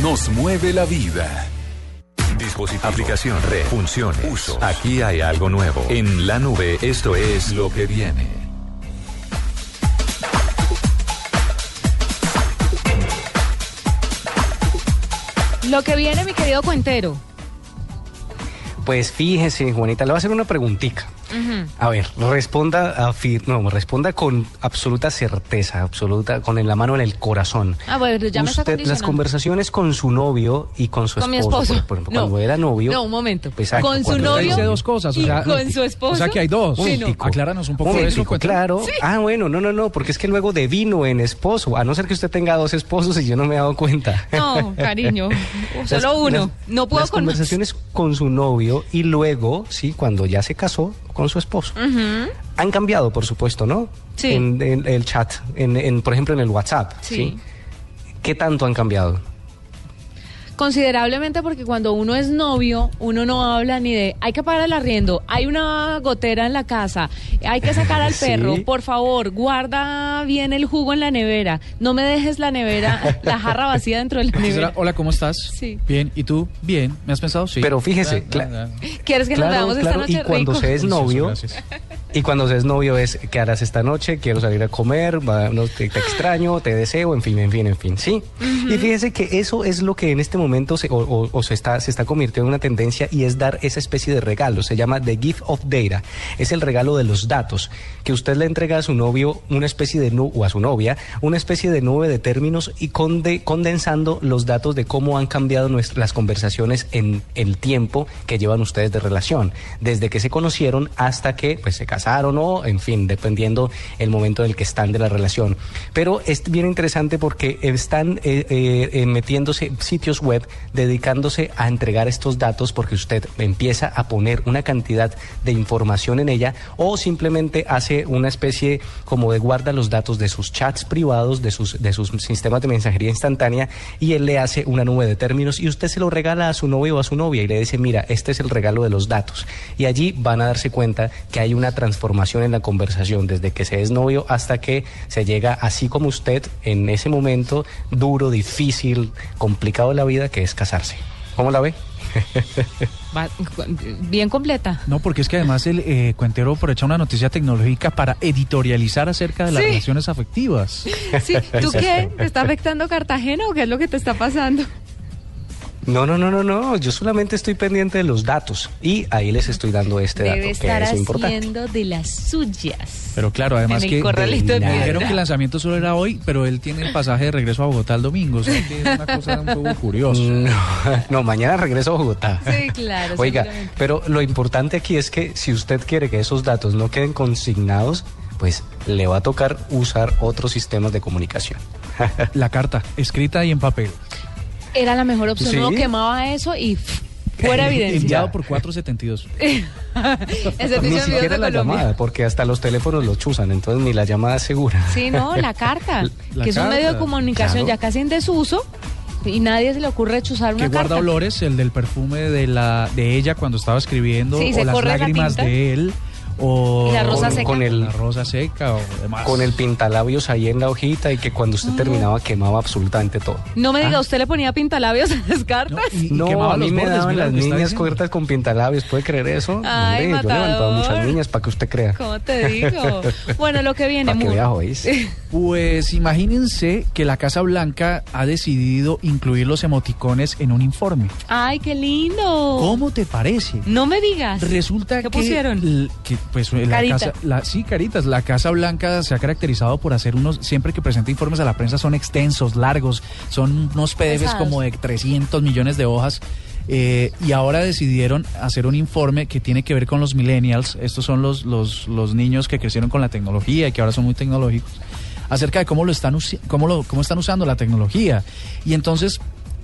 nos mueve la vida. Aplicación, red, funciones, uso. Aquí hay algo nuevo. En la nube, esto es lo que viene. Lo que viene, mi querido cuentero. Pues fíjese, Juanita, le voy a hacer una preguntita. A ver, responda, afir- no, responda con absoluta certeza, absoluta, con en la mano en el corazón. Ah, bueno, ya me Usted, las conversaciones con su novio y con su Con mi esposo, por, por ejemplo, No. cuando era novio. No, un momento. pues, con su cuando- novio. Dice dos cosas, o y sea, con su esposo. o sea que hay dos. Sí, no. Acláranos un poco de eso. Cuéntanos. claro. Sí. Ah, bueno, no, no, no, porque es que luego devino en esposo, a no ser que usted tenga dos esposos y yo no me he dado cuenta. No, cariño. Las- Solo uno. las- no puedo las con conversaciones con su novio y luego, sí, cuando ya se casó con su esposo. Han cambiado, por supuesto, ¿no? Sí. En, en el chat, en, en, por ejemplo, en el WhatsApp. Sí. Sí. ¿Qué tanto han cambiado? Considerablemente porque cuando uno es novio, uno no habla ni de hay que pagar el arriendo, hay una gotera en la casa, hay que sacar al Sí. perro, por favor, guarda bien el jugo en la nevera, no me dejes la nevera, la jarra vacía dentro de la nevera. hola, ¿cómo estás? Sí. Bien, ¿y tú? Bien, ¿me has pensado? Sí. Pero fíjese. ¿Quieres que nos Claro, veamos claro, esta noche y cuando rico? se es novio, Gracias. Y cuando se es novio es ¿qué harás esta noche? Quiero salir a comer, va, no, te, te extraño, te deseo, en fin, en fin, en fin, sí. Y fíjese que eso es lo que en este momento se, o, o- o se está se está convirtiendo en una tendencia y es dar esa especie de regalo, se llama the gift of data, es el regalo de los datos, que usted le entrega a su novio una especie de nube o a su novia, una especie de nube de términos y conde- condensando los datos de cómo han cambiado nuestras las conversaciones en el tiempo que llevan ustedes de relación, desde que se conocieron hasta que pues se casaron o en fin, dependiendo el momento en el que están de la relación. Pero es bien interesante porque están eh, eh, eh, metiéndose sitios web dedicándose a entregar estos datos porque usted empieza a poner una cantidad de información en ella o simplemente hace una especie como de guarda los datos de sus chats privados, de sus, de sus sistemas de mensajería instantánea y él le hace una nube de términos y usted se lo regala a su novio o a su novia y le dice, mira, este es el regalo de los datos. Y allí van a darse cuenta que hay una transformación en la conversación desde que se es novio hasta que se llega así como usted en ese momento duro, difícil, complicado de la vida que es casarse. ¿Cómo la ve? Bien completa. No, porque es que además el eh, cuentero aprovecha una noticia tecnológica para editorializar acerca de las Sí. relaciones afectivas. Sí, ¿tú qué? ¿Te está afectando Cartagena o qué es lo que te está pasando? No, no, no, no, no. Yo solamente estoy pendiente de los datos y ahí les estoy dando este Debe dato que es importante. haciendo de las suyas. Pero claro, además que dijeron que el lanzamiento solo era hoy, pero él tiene el pasaje de regreso a Bogotá el domingo. O sea, que es una cosa un poco curiosa. No, no, mañana regreso a Bogotá. Sí, claro. Oiga, pero lo importante aquí es que si usted quiere que esos datos no queden consignados, pues le va a tocar usar otros sistemas de comunicación. La carta, escrita y en papel. Era la mejor opción. Sí. Uno quemaba eso y fuera evidencia. Enviado por 472. El Ni siquiera la Colombia. llamada, porque hasta los teléfonos lo chuzan, entonces ni la llamada es segura. Sí, no, la carta, La que es un carta, medio de comunicación claro. ya casi en desuso y nadie se le ocurre chuzar una que guarda carta. olores, el del perfume de la de ella cuando estaba escribiendo, Sí, o las la lágrimas tinta. de él, o la rosa con, seca. con el la rosa seca o demás. con el pintalabios ahí en la hojita y que cuando usted terminaba quemaba absolutamente todo. No me diga, ¿usted le ponía pintalabios a las cartas? Y- y No, quemaba a mí los me bordes, daban las niñas cubiertas con pintalabios, ¿puede creer eso? Ay, Hombre, yo he levantado a matador. muchas niñas para que usted crea. ¿Cómo te digo? Bueno, lo que viene, que ¿oís? Pues imagínense que la Casa Blanca ha decidido incluir los emoticones en un informe. Ay, qué lindo. ¿Cómo te parece? No me digas. Resulta ¿Qué que, pusieron? que, pues la Carita. casa, la- sí, caritas. La Casa Blanca se ha caracterizado por hacer unos, siempre que presenta informes a la prensa son extensos, largos, son unos PDFs Pesados. como de 300 millones de hojas. eh, y ahora decidieron hacer un informe que tiene que ver con los millennials. Estos son los, los, los niños que crecieron con la tecnología y que ahora son muy tecnológicos. Acerca de cómo lo están cómo lo, cómo están usando la tecnología. Y entonces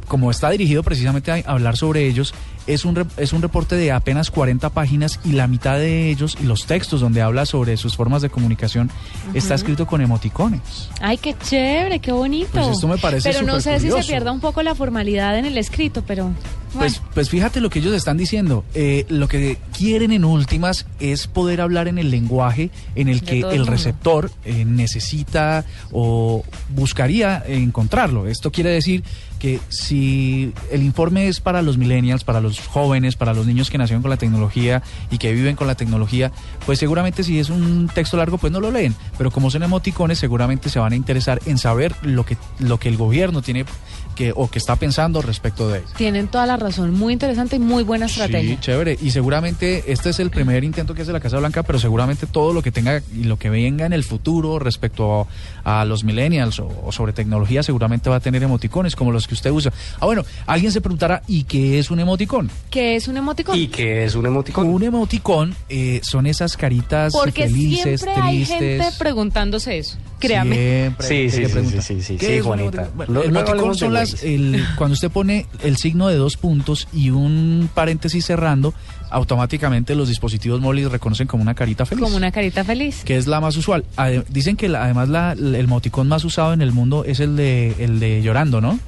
como está dirigido precisamente a hablar sobre ellos, es un, re- es un reporte de apenas 40 páginas y la mitad de ellos y los textos donde habla sobre sus formas de comunicación está escrito con emoticones. Ay, qué chévere, qué bonito. Pues esto me parece Pero no sé si se pierda un poco la formalidad en el escrito, pero Pues, pues fíjate lo que ellos están diciendo. Eh, lo que quieren en últimas es poder hablar en el lenguaje en el que el receptor eh, necesita o buscaría encontrarlo. Esto quiere decir que si el informe es para los millennials, para los jóvenes, para los niños que nacieron con la tecnología y que viven con la tecnología, pues seguramente si es un texto largo, pues no lo leen. Pero como son emoticones, seguramente se van a interesar en saber lo que, lo que el gobierno tiene que, o que está pensando respecto de ello. tienen toda la razón. Muy interesante y muy buena Sí, estrategia. chévere. Y seguramente este es el primer intento que hace la Casa Blanca, pero seguramente todo lo que tenga y lo que venga en el futuro respecto a, a los millennials o, o sobre tecnología seguramente va a tener emoticones como los que usted usa. Ah, bueno, alguien se preguntará, ¿y qué es un emoticón? ¿Qué es un emoticón? ¿Y qué es un emoticón? Un emoticón eh, son esas caritas Porque felices, siempre hay gente tristes. preguntándose eso. Créame. Siempre Sí, sí, sí, sí, sí, sí, ¿qué sí, es Juanita. emoticón? Bueno, Lo- el emoticón son las, el- cuando usted pone el signo de dos puntos y un paréntesis cerrando, automáticamente los dispositivos móviles reconocen como una carita feliz. Como una carita feliz. que es la más usual. Dicen que la- además la- el emoticón más usado en el mundo es el de el de llorando, ¿no?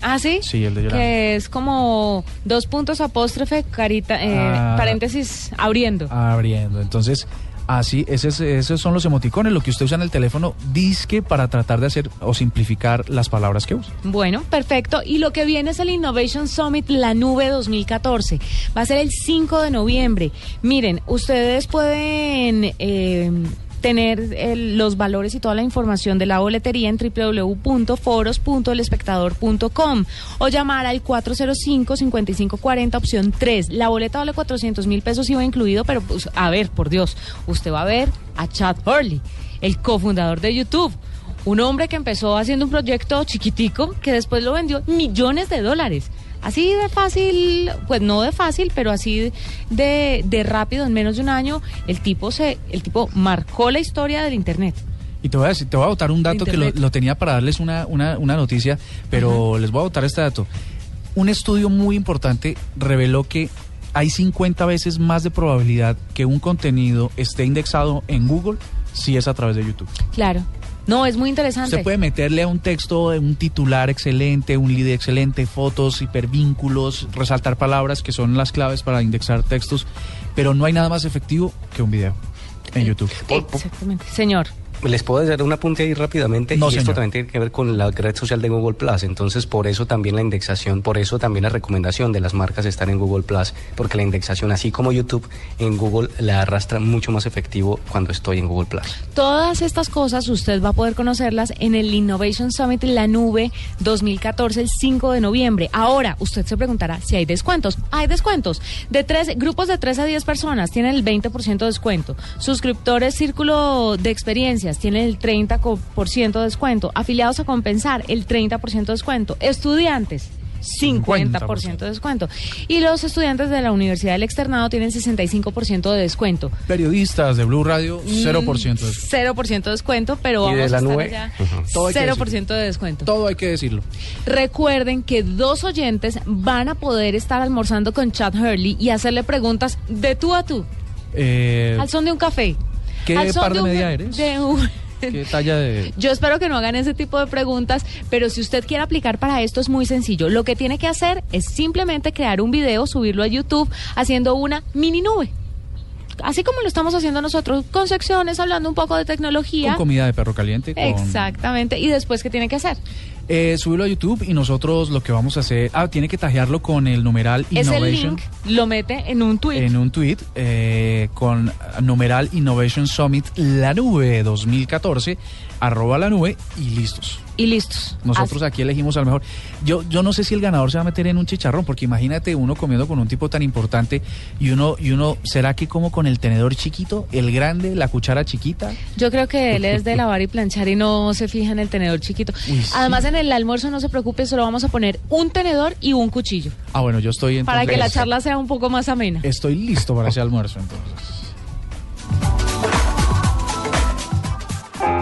¿Ah, sí? Sí, el de Yolanda. Que es como dos puntos apóstrofe, carita, eh, Ah. paréntesis, abriendo. Abriendo. Entonces, así, ese es- esos son los emoticones, lo que usted usa en el teléfono, disque para tratar de hacer o simplificar las palabras que usa. Bueno, perfecto. Y lo que viene es el Innovation Summit La Nube 2014. Va a ser el 5 de noviembre. Miren, ustedes pueden eh, tener el- los valores y toda la información de la boletería en www.foros.elespectador.com o llamar al 405-5540 opción 3. La boleta vale 400 mil pesos iba incluido, pero pues, a ver, por Dios, usted va a ver a Chad Hurley, el cofundador de YouTube. Un hombre que empezó haciendo un proyecto chiquitico que después lo vendió millones de dólares. Así de fácil, pues no de fácil, pero así de, de rápido, en menos de un año, el tipo se, el tipo marcó la historia del internet. Y te voy a decir, te voy a botar un dato que lo, tenía para darles una, una, una noticia, pero les voy a botar este dato. Un estudio muy importante reveló que hay 50 veces más de probabilidad que un contenido esté indexado en Google si es a través de YouTube. Claro. No, es muy interesante. Usted puede meterle a un texto un titular excelente, un lead excelente, fotos, hipervínculos, resaltar palabras que son las claves para indexar textos, pero no hay nada más efectivo que un video en YouTube. Exactamente. Señor. Les puedo dar un apunte ahí rápidamente No, y esto también tiene que ver con la red social de Google Plus. Entonces, por eso también la indexación, por eso también la recomendación de las marcas estar en Google Plus, porque la indexación, así como YouTube, en Google la arrastra mucho más efectivo cuando estoy en Google Plus. Todas estas cosas usted va a poder conocerlas en el Innovation Summit La Nube 2014 el 5 de noviembre. Ahora, usted se preguntará si hay descuentos. Hay descuentos. De tres grupos de 3 a 10 personas tienen el 20% de descuento. Suscriptores Círculo de Tienen el 30% de descuento. Afiliados a Compensar, el 30% de descuento. Estudiantes 50% de descuento. Y los estudiantes de la Universidad del Externado tienen 65% de descuento. Periodistas de Blue Radio, 0% de descuento. 0% de descuento, pero ¿Y de vamos la a estar nube? allá. Todo hay que 0% de descuento. Todo hay que decirlo. Recuerden que dos oyentes van a poder estar almorzando con Chad Hurley y hacerle preguntas de tú a tú, Eh, al son de un café. ¿Qué al par de un- medida eres? de un- ¿Qué talla de...? Yo espero que no hagan ese tipo de preguntas, pero si usted quiere aplicar para esto es muy sencillo. Lo que tiene que hacer es simplemente crear un video, subirlo a YouTube haciendo una mini nube. Así como lo estamos haciendo nosotros, con secciones, hablando un poco de tecnología. Con comida de perro caliente. Con, Exactamente. ¿Y después qué tiene que hacer? Eh, subirlo a YouTube y nosotros lo que vamos a hacer... Ah, tiene que tajearlo con el numeral Innovation. link lo mete en un tweet. En un tweet eh, con numeral Innovation Summit La Nube 2014, arroba la nube y listos. Y listos. Nosotros aquí elegimos al mejor. Yo, yo no sé si el ganador se va a meter en un chicharrón, porque imagínate uno comiendo con un tipo tan importante y uno, y uno, ¿será que como con el tenedor chiquito, el grande, la cuchara chiquita? Yo creo que él es de lavar y planchar y no se fija en el tenedor chiquito. Uy, sí. Además, en el almuerzo no se preocupe, solo vamos a poner un tenedor y un cuchillo. Ah, bueno, yo estoy Para que la charla sea un poco más amena. Estoy listo para ese almuerzo entonces.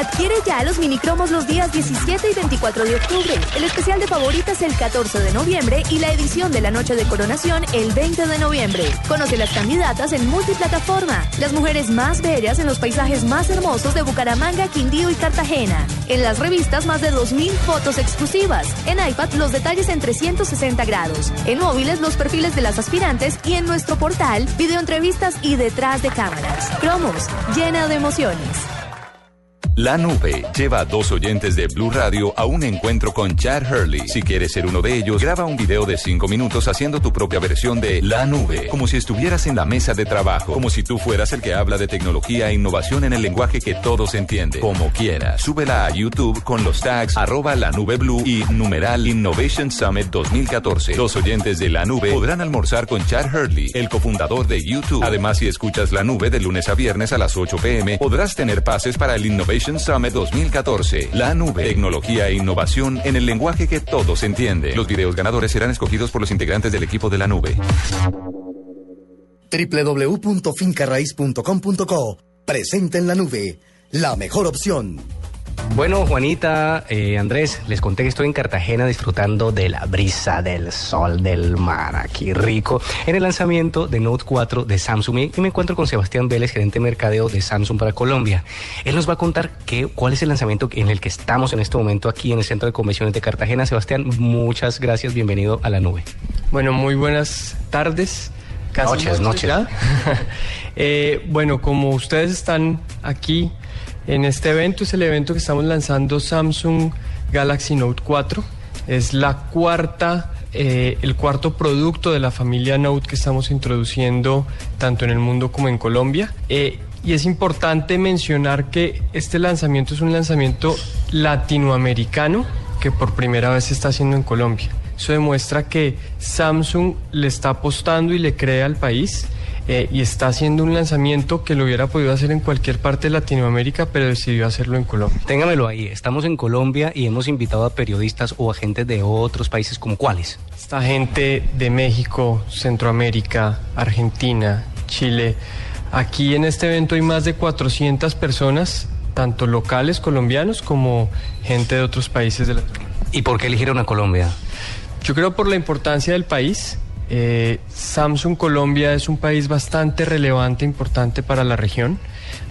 Adquiere ya los minicromos los días 17 y 24 de octubre, el especial de favoritas el 14 de noviembre y la edición de la noche de coronación el 20 de noviembre. Conoce las candidatas en multiplataforma, las mujeres más bellas en los paisajes más hermosos de Bucaramanga, Quindío y Cartagena. En las revistas más de 2.000 fotos exclusivas. En iPad los detalles en 360 grados. En móviles los perfiles de las aspirantes y en nuestro portal videoentrevistas y detrás de cámaras. Cromos, llena de emociones. La nube lleva a dos oyentes de Blue Radio a un encuentro con Chad Hurley. Si quieres ser uno de ellos, graba un video de cinco minutos haciendo tu propia versión de La nube, como si estuvieras en la mesa de trabajo, como si tú fueras el que habla de tecnología e innovación en el lenguaje que todos entienden, como quieras. Súbela a YouTube con los tags arroba la nube blue y numeral Innovation Summit 2014. Los oyentes de La nube podrán almorzar con Chad Hurley, el cofundador de YouTube. Además, si escuchas La nube de lunes a viernes a las 8 pm, podrás tener pases para el Innovation Summit 2014. La nube, tecnología e innovación en el lenguaje que todos entienden. Los videos ganadores serán escogidos por los integrantes del equipo de la nube. www.fincarraiz.com.co Presente en la nube. La mejor opción. Bueno, Juanita, eh, Andrés, les conté que estoy en Cartagena disfrutando de la brisa del sol del mar, aquí rico, en el lanzamiento de Note 4 de Samsung y me encuentro con Sebastián Vélez, gerente de mercadeo de Samsung para Colombia. Él nos va a contar qué, cuál es el lanzamiento en el que estamos en este momento aquí en el Centro de Convenciones de Cartagena. Sebastián, muchas gracias, bienvenido a la nube. Bueno, muy buenas tardes. Casi Noches, noches. Eh, bueno, como ustedes están aquí en este evento, es el evento que estamos lanzando Samsung Galaxy Note 4. Es la cuarta, eh, el cuarto producto de la familia Note que estamos introduciendo tanto en el mundo como en Colombia. Eh, y es importante mencionar que este lanzamiento es un lanzamiento latinoamericano que por primera vez se está haciendo en Colombia. Eso demuestra que Samsung le está apostando y le cree al país eh, y está haciendo un lanzamiento que lo hubiera podido hacer en cualquier parte de Latinoamérica, pero decidió hacerlo en Colombia. Téngamelo ahí, estamos en Colombia y hemos invitado a periodistas o agentes de otros países como cuáles. Esta gente de México, Centroamérica, Argentina, Chile. Aquí en este evento hay más de 400 personas, tanto locales colombianos como gente de otros países de Latinoamérica. ¿Y por qué eligieron a Colombia? Yo creo por la importancia del país. Eh, Samsung Colombia es un país bastante relevante, importante para la región.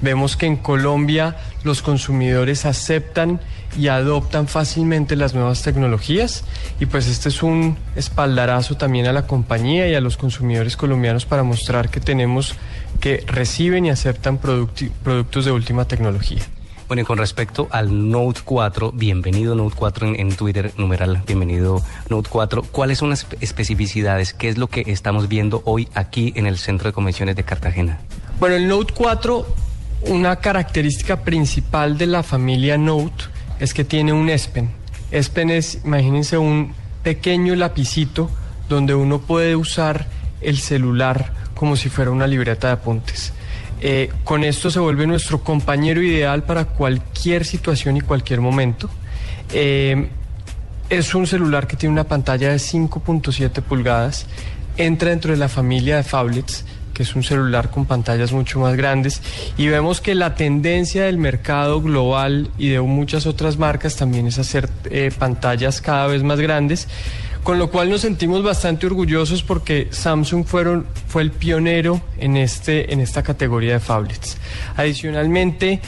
Vemos que en Colombia los consumidores aceptan y adoptan fácilmente las nuevas tecnologías y pues este es un espaldarazo también a la compañía y a los consumidores colombianos para mostrar que tenemos que reciben y aceptan productos de última tecnología. Bueno, y con respecto al Note 4, bienvenido Note 4 en, en Twitter, numeral, bienvenido Note 4. ¿Cuáles son las especificidades? ¿Qué es lo que estamos viendo hoy aquí en el Centro de Convenciones de Cartagena? Bueno, el Note 4, una característica principal de la familia Note es que tiene un S Pen. S Pen es, imagínense, un pequeño lapicito donde uno puede usar el celular como si fuera una libreta de apuntes. Eh, con esto se vuelve nuestro compañero ideal para cualquier situación y cualquier momento. Eh, es un celular que tiene una pantalla de 5.7 pulgadas, entra dentro de la familia de phablets, que es un celular con pantallas mucho más grandes, y vemos que la tendencia del mercado global y de muchas otras marcas también es hacer eh, pantallas cada vez más grandes, con lo cual nos sentimos bastante orgullosos porque Samsung fue el pionero en, este, en esta categoría de phablets. Adicionalmente,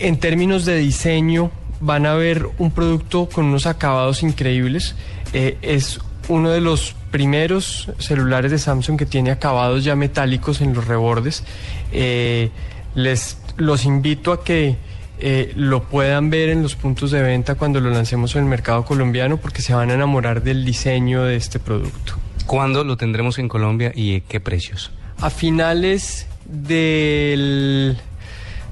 en términos de diseño, van a ver un producto con unos acabados increíbles. Eh, es uno de los primeros celulares de Samsung que tiene acabados ya metálicos en los rebordes. Eh, les los invito a que eh, lo puedan ver en los puntos de venta cuando lo lancemos en el mercado colombiano porque se van a enamorar del diseño de este producto. ¿Cuándo lo tendremos en Colombia y qué precios? A finales del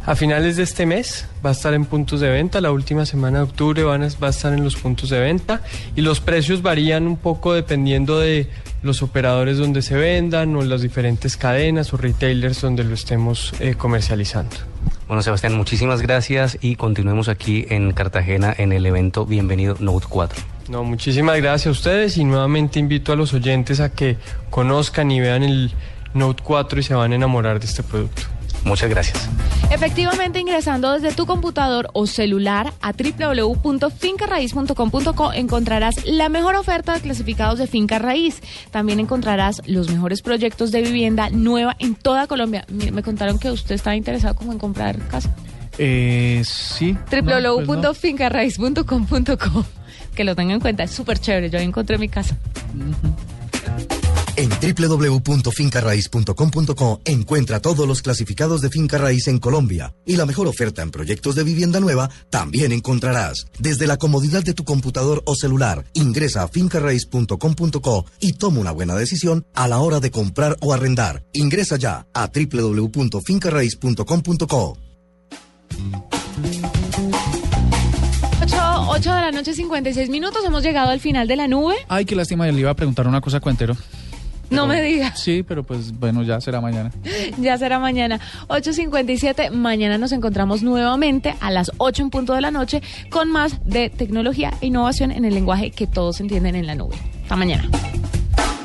a finales de este mes va a estar en puntos de venta, la última semana de octubre van a- va a estar en los puntos de venta y los precios varían un poco dependiendo de los operadores donde se vendan o las diferentes cadenas o retailers donde lo estemos eh, comercializando. Bueno, Sebastián, muchísimas gracias y continuemos aquí en Cartagena en el evento Bienvenido Note 4. No, muchísimas gracias a ustedes y nuevamente invito a los oyentes a que conozcan y vean el Note 4 y se van a enamorar de este producto. Muchas gracias. Efectivamente, ingresando desde tu computador o celular a www.fincarraiz.com.co encontrarás la mejor oferta de clasificados de finca raíz. También encontrarás los mejores proyectos de vivienda nueva en toda Colombia. Mire, Me contaron que usted estaba interesado como en comprar casa. Eh, sí. Pues www.fincarraiz.com.co Que lo tengan en cuenta, es súper chévere. Yo ahí encontré mi casa. En www.fincarraiz.com.co encuentra todos los clasificados de finca raíz en Colombia y la mejor oferta en proyectos de vivienda nueva también encontrarás. Desde la comodidad de tu computador o celular, ingresa a fincarraiz.com.co y toma una buena decisión a la hora de comprar o arrendar. Ingresa ya a www.fincarraiz.com.co. 8, de la noche, 56 minutos. Hemos llegado al final de la nube. Ay, qué lástima, le iba a preguntar una cosa a Cuentero. No me digas. Sí, pero pues bueno, ya será mañana. Ya será mañana. 8.57. Mañana nos encontramos nuevamente a las 8 en punto de la noche con más de tecnología e innovación en el lenguaje que todos entienden en la nube. Hasta mañana.